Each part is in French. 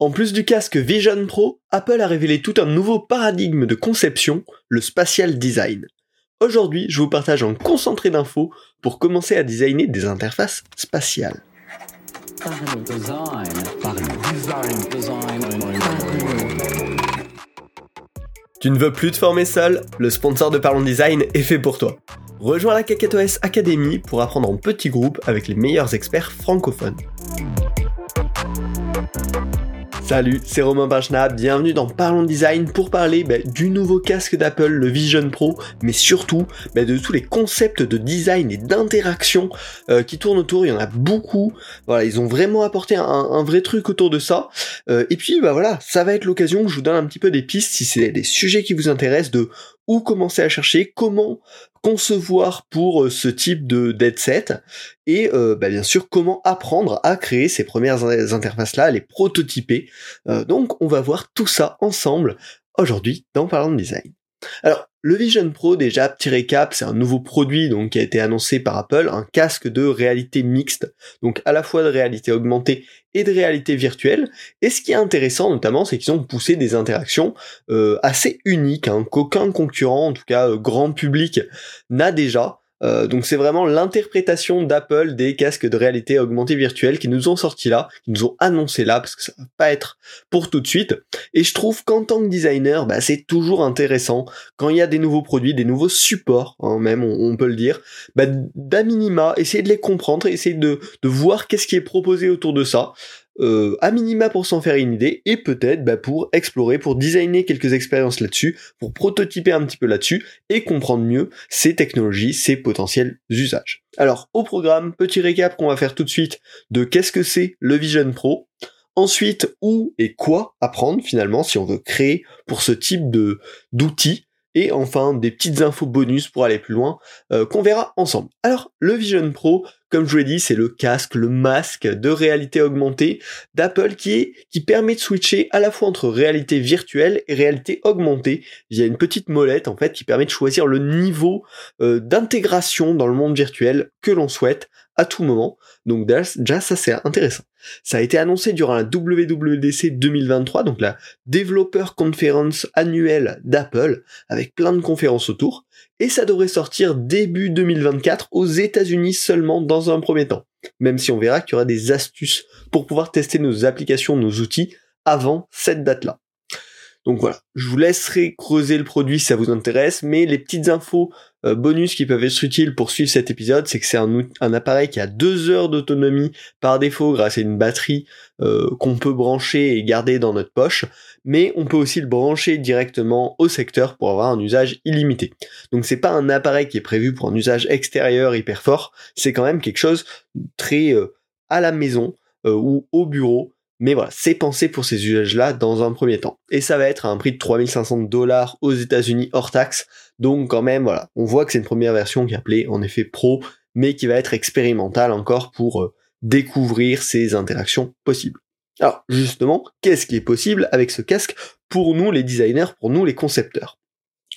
En plus du casque Vision Pro, Apple a révélé tout un nouveau paradigme de conception, le spatial design. Aujourd'hui, je vous partage un concentré d'infos pour commencer à designer des interfaces spatiales. Tu ne veux plus te former seul? Le sponsor de Parlons Design est fait pour toi. Rejoins la KakaoS Academy pour apprendre en petit groupe avec les meilleurs experts francophones. Salut, c'est Romain Bachna, bienvenue dans Parlons Design pour parler bah, du nouveau casque d'Apple, le Vision Pro, mais surtout bah, de tous les concepts de design et d'interaction euh, qui tournent autour, il y en a beaucoup, voilà, ils ont vraiment apporté un, vrai truc autour de ça, euh, et puis bah voilà, ça va être l'occasion que je vous donne un petit peu des pistes si c'est des sujets qui vous intéressent de où commencer à chercher, comment concevoir pour euh, ce type de deadset et euh, bah, bien sûr comment apprendre à créer ces premières interfaces là, les prototyper. Euh, donc on va voir tout ça ensemble aujourd'hui dans Parlant de Design. Alors le Vision Pro, déjà, petit récap, c'est un nouveau produit donc qui a été annoncé par Apple, un casque de réalité mixte, donc à la fois de réalité augmentée et de réalité virtuelle. Et ce qui est intéressant notamment, c'est qu'ils ont poussé des interactions euh, assez uniques, hein, qu'aucun concurrent, en tout cas euh, grand public, n'a déjà. Euh, donc c'est vraiment l'interprétation d'Apple des casques de réalité augmentée virtuelle qui nous ont sorti là, qui nous ont annoncé là, parce que ça va pas être pour tout de suite. Et je trouve qu'en tant que designer, bah, c'est toujours intéressant quand il y a des nouveaux produits, des nouveaux supports, hein, même on, peut le dire, bah, d'à minima, essayer de les comprendre, essayer de, de voir qu'est-ce qui est proposé autour de ça. Euh, à minima pour s'en faire une idée et peut-être bah, pour explorer, pour designer quelques expériences là-dessus, pour prototyper un petit peu là-dessus et comprendre mieux ces technologies, ces potentiels usages. Alors au programme, petit récap qu'on va faire tout de suite de qu'est-ce que c'est le Vision Pro. Ensuite, où et quoi apprendre finalement si on veut créer pour ce type de d'outils et enfin des petites infos bonus pour aller plus loin euh, qu'on verra ensemble. Alors le Vision Pro, comme je vous l'ai dit, c'est le casque, le masque de réalité augmentée d'Apple qui qui permet de switcher à la fois entre réalité virtuelle et réalité augmentée via une petite molette en fait qui permet de choisir le niveau euh, d'intégration dans le monde virtuel que l'on souhaite à tout moment. Donc déjà ça c'est intéressant. Ça a été annoncé durant la WWDC 2023, donc la Developer Conference annuelle d'Apple, avec plein de conférences autour, et ça devrait sortir début 2024 aux États-Unis seulement dans un premier temps. Même si on verra qu'il y aura des astuces pour pouvoir tester nos applications, nos outils avant cette date-là. Donc voilà, je vous laisserai creuser le produit si ça vous intéresse, mais les petites infos bonus qui peuvent être utiles pour suivre cet épisode, c'est que c'est un, un, appareil qui a deux heures d'autonomie par défaut grâce à une batterie euh, qu'on peut brancher et garder dans notre poche, mais on peut aussi le brancher directement au secteur pour avoir un usage illimité. Donc c'est pas un appareil qui est prévu pour un usage extérieur hyper fort, c'est quand même quelque chose très euh, à la maison ou au bureau mais voilà, c'est pensé pour ces usages-là dans un premier temps. Et ça va être à un prix de 3500 dollars aux États-Unis hors taxe. Donc quand même, voilà, on voit que c'est une première version qui est appelée en effet Pro, mais qui va être expérimentale encore pour euh, découvrir ces interactions possibles. Alors justement, qu'est-ce qui est possible avec ce casque pour nous les designers, pour nous les concepteurs?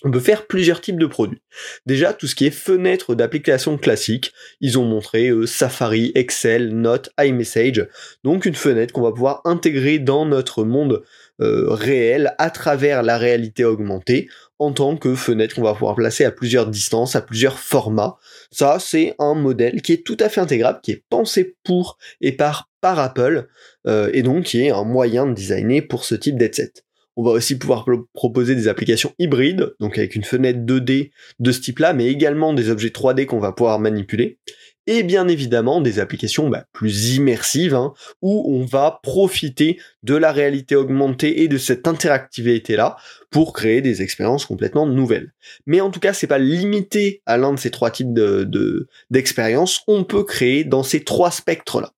On peut faire plusieurs types de produits. Déjà, tout ce qui est fenêtre d'application classique, ils ont montré euh, Safari, Excel, Note, iMessage, donc une fenêtre qu'on va pouvoir intégrer dans notre monde euh, réel à travers la réalité augmentée en tant que fenêtre qu'on va pouvoir placer à plusieurs distances, à plusieurs formats. Ça, c'est un modèle qui est tout à fait intégrable, qui est pensé pour et par par Apple, euh, et donc qui est un moyen de designer pour ce type d'headset. On va aussi pouvoir proposer des applications hybrides, donc avec une fenêtre 2D de ce type-là, mais également des objets 3D qu'on va pouvoir manipuler. Et bien évidemment des applications bah, plus immersives, hein, où on va profiter de la réalité augmentée et de cette interactivité-là pour créer des expériences complètement nouvelles. Mais en tout cas, c'est pas limité à l'un de ces trois types de, d'expériences, on peut créer dans ces trois spectres-là.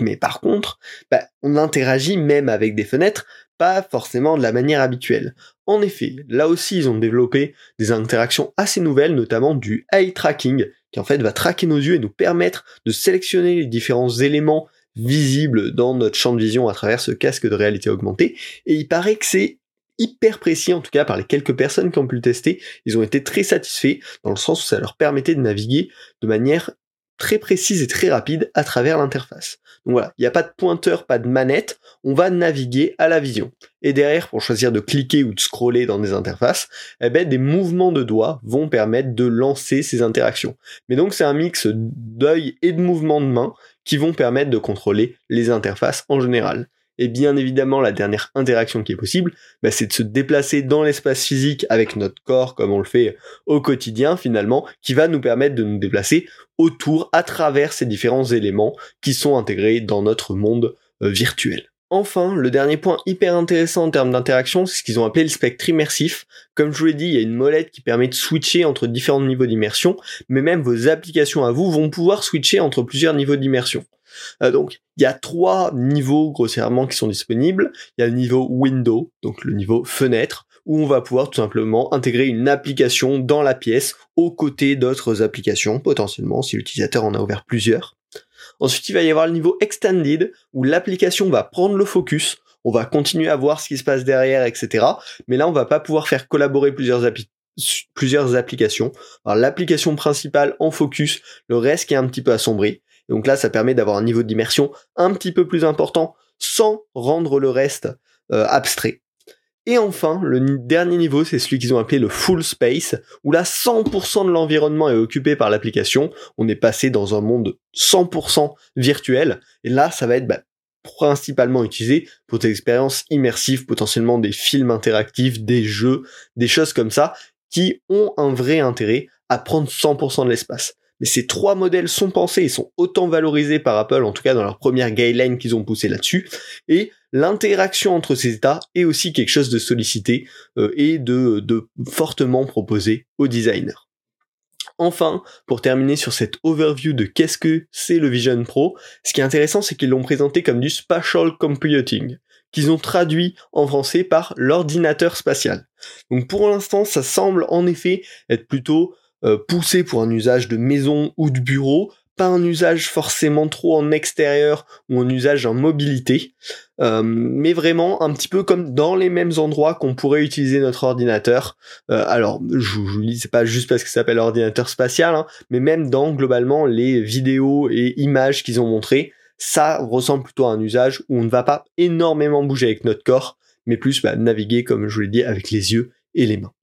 Mais par contre, bah, on interagit même avec des fenêtres pas forcément de la manière habituelle. En effet, là aussi ils ont développé des interactions assez nouvelles, notamment du eye tracking, qui en fait va traquer nos yeux et nous permettre de sélectionner les différents éléments visibles dans notre champ de vision à travers ce casque de réalité augmentée. Et il paraît que c'est hyper précis, en tout cas par les quelques personnes qui ont pu le tester, ils ont été très satisfaits, dans le sens où ça leur permettait de naviguer de manière très précise et très rapide à travers l'interface. Donc voilà, il n'y a pas de pointeur, pas de manette, on va naviguer à la vision. Et derrière, pour choisir de cliquer ou de scroller dans des interfaces, eh ben, des mouvements de doigts vont permettre de lancer ces interactions. Mais donc c'est un mix d'œil et de mouvements de main qui vont permettre de contrôler les interfaces en général. Et bien évidemment, la dernière interaction qui est possible, bah, c'est de se déplacer dans l'espace physique avec notre corps, comme on le fait au quotidien finalement, qui va nous permettre de nous déplacer autour, à travers ces différents éléments qui sont intégrés dans notre monde euh, virtuel. Enfin, le dernier point hyper intéressant en termes d'interaction, c'est ce qu'ils ont appelé le spectre immersif. Comme je vous l'ai dit, il y a une molette qui permet de switcher entre différents niveaux d'immersion, mais même vos applications à vous vont pouvoir switcher entre plusieurs niveaux d'immersion. Euh, donc, il y a trois niveaux grossièrement qui sont disponibles. Il y a le niveau window, donc le niveau fenêtre, où on va pouvoir tout simplement intégrer une application dans la pièce aux côtés d'autres applications, potentiellement, si l'utilisateur en a ouvert plusieurs. Ensuite, il va y avoir le niveau extended, où l'application va prendre le focus, on va continuer à voir ce qui se passe derrière, etc. Mais là, on va pas pouvoir faire collaborer plusieurs, plusieurs applications. L'application principale en focus, le reste qui est un petit peu assombri donc là, ça permet d'avoir un niveau d'immersion un petit peu plus important sans rendre le reste euh, abstrait. Et enfin, le dernier niveau, c'est celui qu'ils ont appelé le full space, où là 100% de l'environnement est occupé par l'application. On est passé dans un monde 100% virtuel. Et là, ça va être bah, principalement utilisé pour des expériences immersives, potentiellement des films interactifs, des jeux, des choses comme ça, qui ont un vrai intérêt à prendre 100% de l'espace mais ces trois modèles sont pensés et sont autant valorisés par Apple, en tout cas dans leur première guideline qu'ils ont poussé là-dessus, et l'interaction entre ces états est aussi quelque chose de sollicité euh, et de, de fortement proposé aux designers. Enfin, pour terminer sur cette overview de qu'est-ce que c'est le Vision Pro, ce qui est intéressant c'est qu'ils l'ont présenté comme du spatial computing qu'ils ont traduit en français par l'ordinateur spatial. Donc pour l'instant, ça semble en effet être plutôt poussé pour un usage de maison ou de bureau, pas un usage forcément trop en extérieur ou un usage en mobilité, euh, mais vraiment un petit peu comme dans les mêmes endroits qu'on pourrait utiliser notre ordinateur. Euh, alors, je vous dis, c'est pas juste parce que ça s'appelle ordinateur spatial, hein, mais même dans globalement les vidéos et images qu'ils ont montrées, ça ressemble plutôt à un usage où on ne va pas énormément bouger avec notre corps, mais plus bah, naviguer, comme je vous l'ai dit, avec les yeux et les mains.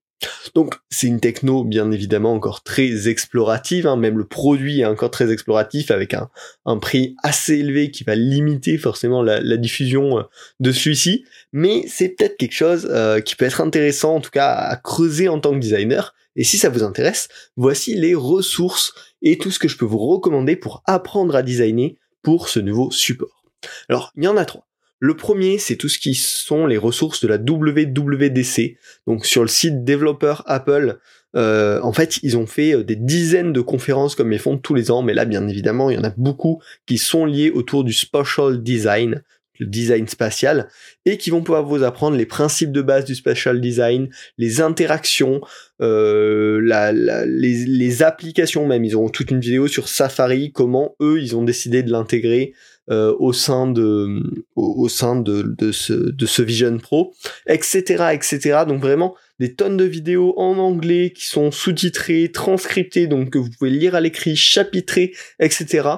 Donc c'est une techno bien évidemment encore très explorative, hein. même le produit est encore très exploratif avec un, prix assez élevé qui va limiter forcément la, diffusion euh, de celui-ci, mais c'est peut-être quelque chose euh, qui peut être intéressant en tout cas à creuser en tant que designer. Et si ça vous intéresse, voici les ressources et tout ce que je peux vous recommander pour apprendre à designer pour ce nouveau support. Alors il y en a trois. Le premier, c'est tout ce qui sont les ressources de la WWDC. Donc sur le site développeur Apple, euh, en fait, ils ont fait euh, des dizaines de conférences comme ils font tous les ans, mais là, bien évidemment, il y en a beaucoup qui sont liées autour du spatial design, le design spatial, et qui vont pouvoir vous apprendre les principes de base du spatial design, les interactions, euh, les, les, applications même. Ils ont toute une vidéo sur Safari, comment eux, ils ont décidé de l'intégrer euh, au sein de au, sein de, de, ce, de ce Vision Pro, etc., etc. Donc vraiment des tonnes de vidéos en anglais qui sont sous-titrées, transcriptées, donc que vous pouvez lire à l'écrit, chapitrées, etc.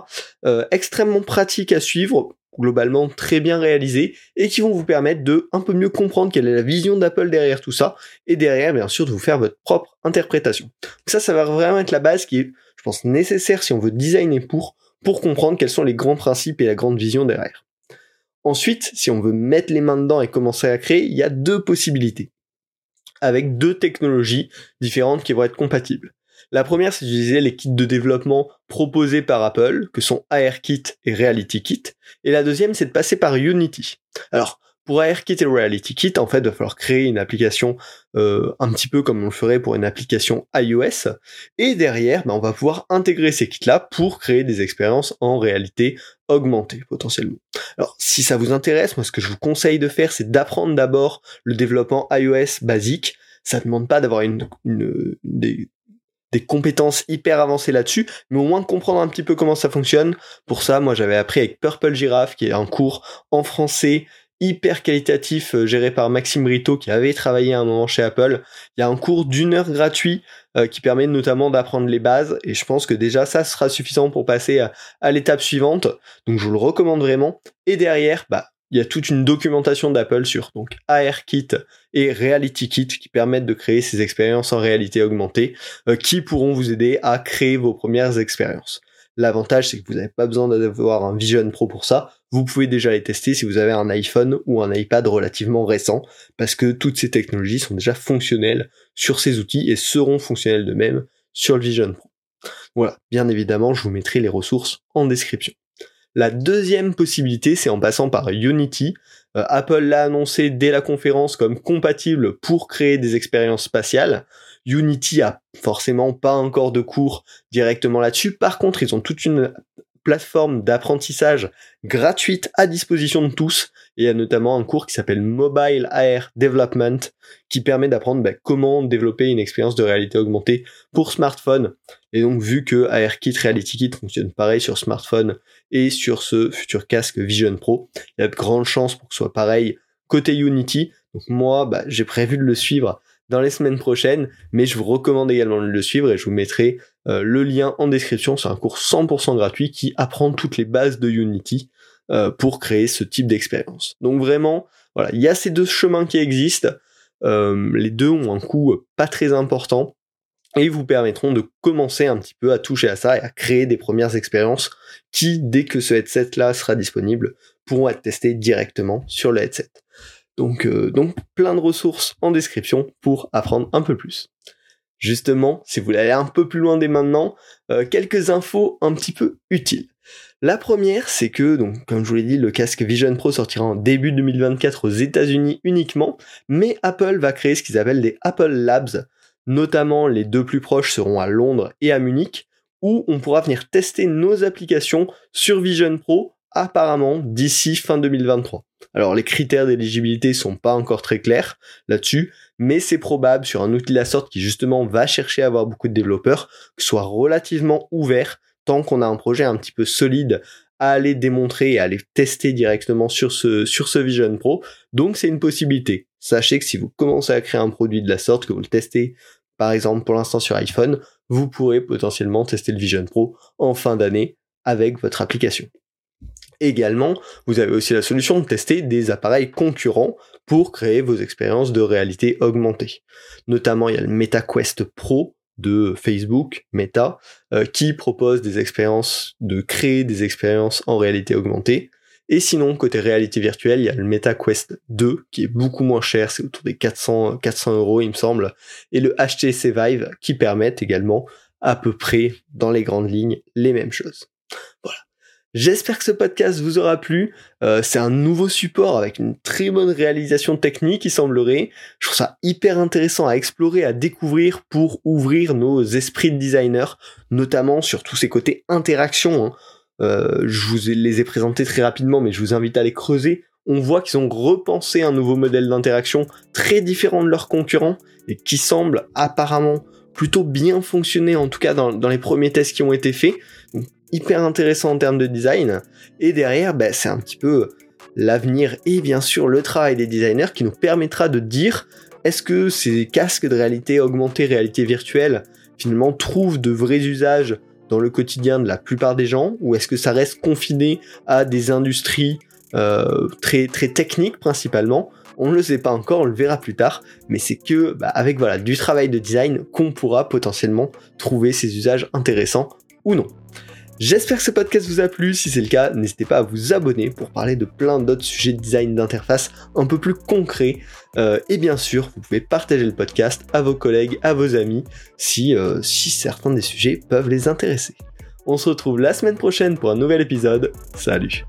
Euh, extrêmement pratique à suivre globalement très bien réalisées et qui vont vous permettre de un peu mieux comprendre quelle est la vision d'Apple derrière tout ça et derrière bien sûr de vous faire votre propre interprétation. ça ça va vraiment être la base qui est je pense nécessaire si on veut designer pour pour comprendre quels sont les grands principes et la grande vision derrière. Ensuite, si on veut mettre les mains dedans et commencer à créer, il y a deux possibilités, avec deux technologies différentes qui vont être compatibles. La première, c'est d'utiliser les kits de développement proposés par Apple, que sont ARKit et RealityKit. Et la deuxième, c'est de passer par Unity. Alors, pour ARKit et RealityKit, en fait, il va falloir créer une application euh, un petit peu comme on le ferait pour une application iOS. Et derrière, ben, on va pouvoir intégrer ces kits-là pour créer des expériences en réalité augmentée potentiellement. Alors, si ça vous intéresse, moi, ce que je vous conseille de faire, c'est d'apprendre d'abord le développement iOS basique. Ça ne demande pas d'avoir des, des compétences hyper avancées là-dessus, mais au moins de comprendre un petit peu comment ça fonctionne. Pour ça, moi j'avais appris avec Purple Giraffe, qui est un cours en français hyper qualitatif euh, géré par Maxime Brito qui avait travaillé un moment chez Apple. Il y a un cours d'une heure gratuit euh, qui permet notamment d'apprendre les bases et je pense que déjà ça sera suffisant pour passer à, l'étape suivante. Donc je vous le recommande vraiment. Et derrière, bah il y a toute une documentation d'Apple sur donc ARKit et RealityKit qui permettent de créer ces expériences en réalité augmentée euh, qui pourront vous aider à créer vos premières expériences. L'avantage, c'est que vous n'avez pas besoin d'avoir un Vision Pro pour ça. Vous pouvez déjà les tester si vous avez un iPhone ou un iPad relativement récent, parce que toutes ces technologies sont déjà fonctionnelles sur ces outils et seront fonctionnelles de même sur le Vision Pro. Voilà, bien évidemment, je vous mettrai les ressources en description. La deuxième possibilité, c'est en passant par Unity. Euh, Apple l'a annoncé dès la conférence comme compatible pour créer des expériences spatiales. Unity a forcément pas encore de cours directement là-dessus. Par contre, ils ont toute une plateforme d'apprentissage gratuite à disposition de tous. Et il y a notamment un cours qui s'appelle Mobile AR Development qui permet d'apprendre bah, comment développer une expérience de réalité augmentée pour smartphone. Et donc vu que ARKit RealityKit fonctionne pareil sur smartphone et sur ce futur casque Vision Pro, il y a de grandes chances pour que ce soit pareil côté Unity. Donc moi, bah, j'ai prévu de le suivre dans les semaines prochaines, mais je vous recommande également de le suivre et je vous mettrai euh, le lien en description. C'est un cours 100% gratuit qui apprend toutes les bases de Unity euh, pour créer ce type d'expérience. Donc vraiment, voilà, il y a ces deux chemins qui existent. Euh, les deux ont un coût pas très important et vous permettront de commencer un petit peu à toucher à ça et à créer des premières expériences qui, dès que ce headset-là sera disponible, pourront être testées directement sur le headset. Donc, euh, donc plein de ressources en description pour apprendre un peu plus. Justement, si vous voulez aller un peu plus loin dès maintenant, euh, quelques infos un petit peu utiles. La première, c'est que, comme je vous l'ai dit, le casque Vision Pro sortira en début 2024 aux États-Unis uniquement, mais Apple va créer ce qu'ils appellent des Apple Labs. Notamment, les deux plus proches seront à Londres et à Munich, où on pourra venir tester nos applications sur Vision Pro apparemment d'ici fin 2023. Alors les critères d'éligibilité sont pas encore très clairs là-dessus, mais c'est probable sur un outil de la sorte qui justement va chercher à avoir beaucoup de développeurs, que soit relativement ouvert tant qu'on a un projet un petit peu solide à aller démontrer et à aller tester directement sur ce, sur ce Vision Pro. Donc c'est une possibilité. Sachez que si vous commencez à créer un produit de la sorte, que vous le testez par exemple pour l'instant sur iPhone, vous pourrez potentiellement tester le Vision Pro en fin d'année avec votre application. Également, vous avez aussi la solution de tester des appareils concurrents pour créer vos expériences de réalité augmentée. Notamment, il y a le MetaQuest Pro de Facebook, Meta, euh, qui propose des expériences, de créer des expériences en réalité augmentée. Et sinon, côté réalité virtuelle, il y a le MetaQuest 2 qui est beaucoup moins cher, c'est autour des 400, 400 euros il me semble, et le HTC Vive qui permettent également à peu près dans les grandes lignes les mêmes choses. Voilà. J'espère que ce podcast vous aura plu. Euh, c'est un nouveau support avec une très bonne réalisation technique, il semblerait. Je trouve ça hyper intéressant à explorer, à découvrir pour ouvrir nos esprits de designer, notamment sur tous ces côtés interaction. Hein. Euh, je vous les ai présentés très rapidement, mais je vous invite à les creuser. On voit qu'ils ont repensé un nouveau modèle d'interaction très différent de leurs concurrents et qui semble apparemment plutôt bien fonctionner, en tout cas dans, dans les premiers tests qui ont été faits hyper intéressant en termes de design. Et derrière, ben, c'est un petit peu l'avenir et bien sûr le travail des designers qui nous permettra de dire est-ce que ces casques de réalité augmentée, réalité virtuelle, finalement trouvent de vrais usages dans le quotidien de la plupart des gens? Ou est-ce que ça reste confiné à des industries euh, très très techniques principalement? On ne le sait pas encore, on le verra plus tard, mais c'est que bah, avec voilà du travail de design qu'on pourra potentiellement trouver ces usages intéressants ou non. J'espère que ce podcast vous a plu, si c'est le cas, n'hésitez pas à vous abonner pour parler de plein d'autres sujets de design d'interface un peu plus concrets. Euh, et bien sûr, vous pouvez partager le podcast à vos collègues, à vos amis, si, euh, si certains des sujets peuvent les intéresser. On se retrouve la semaine prochaine pour un nouvel épisode. Salut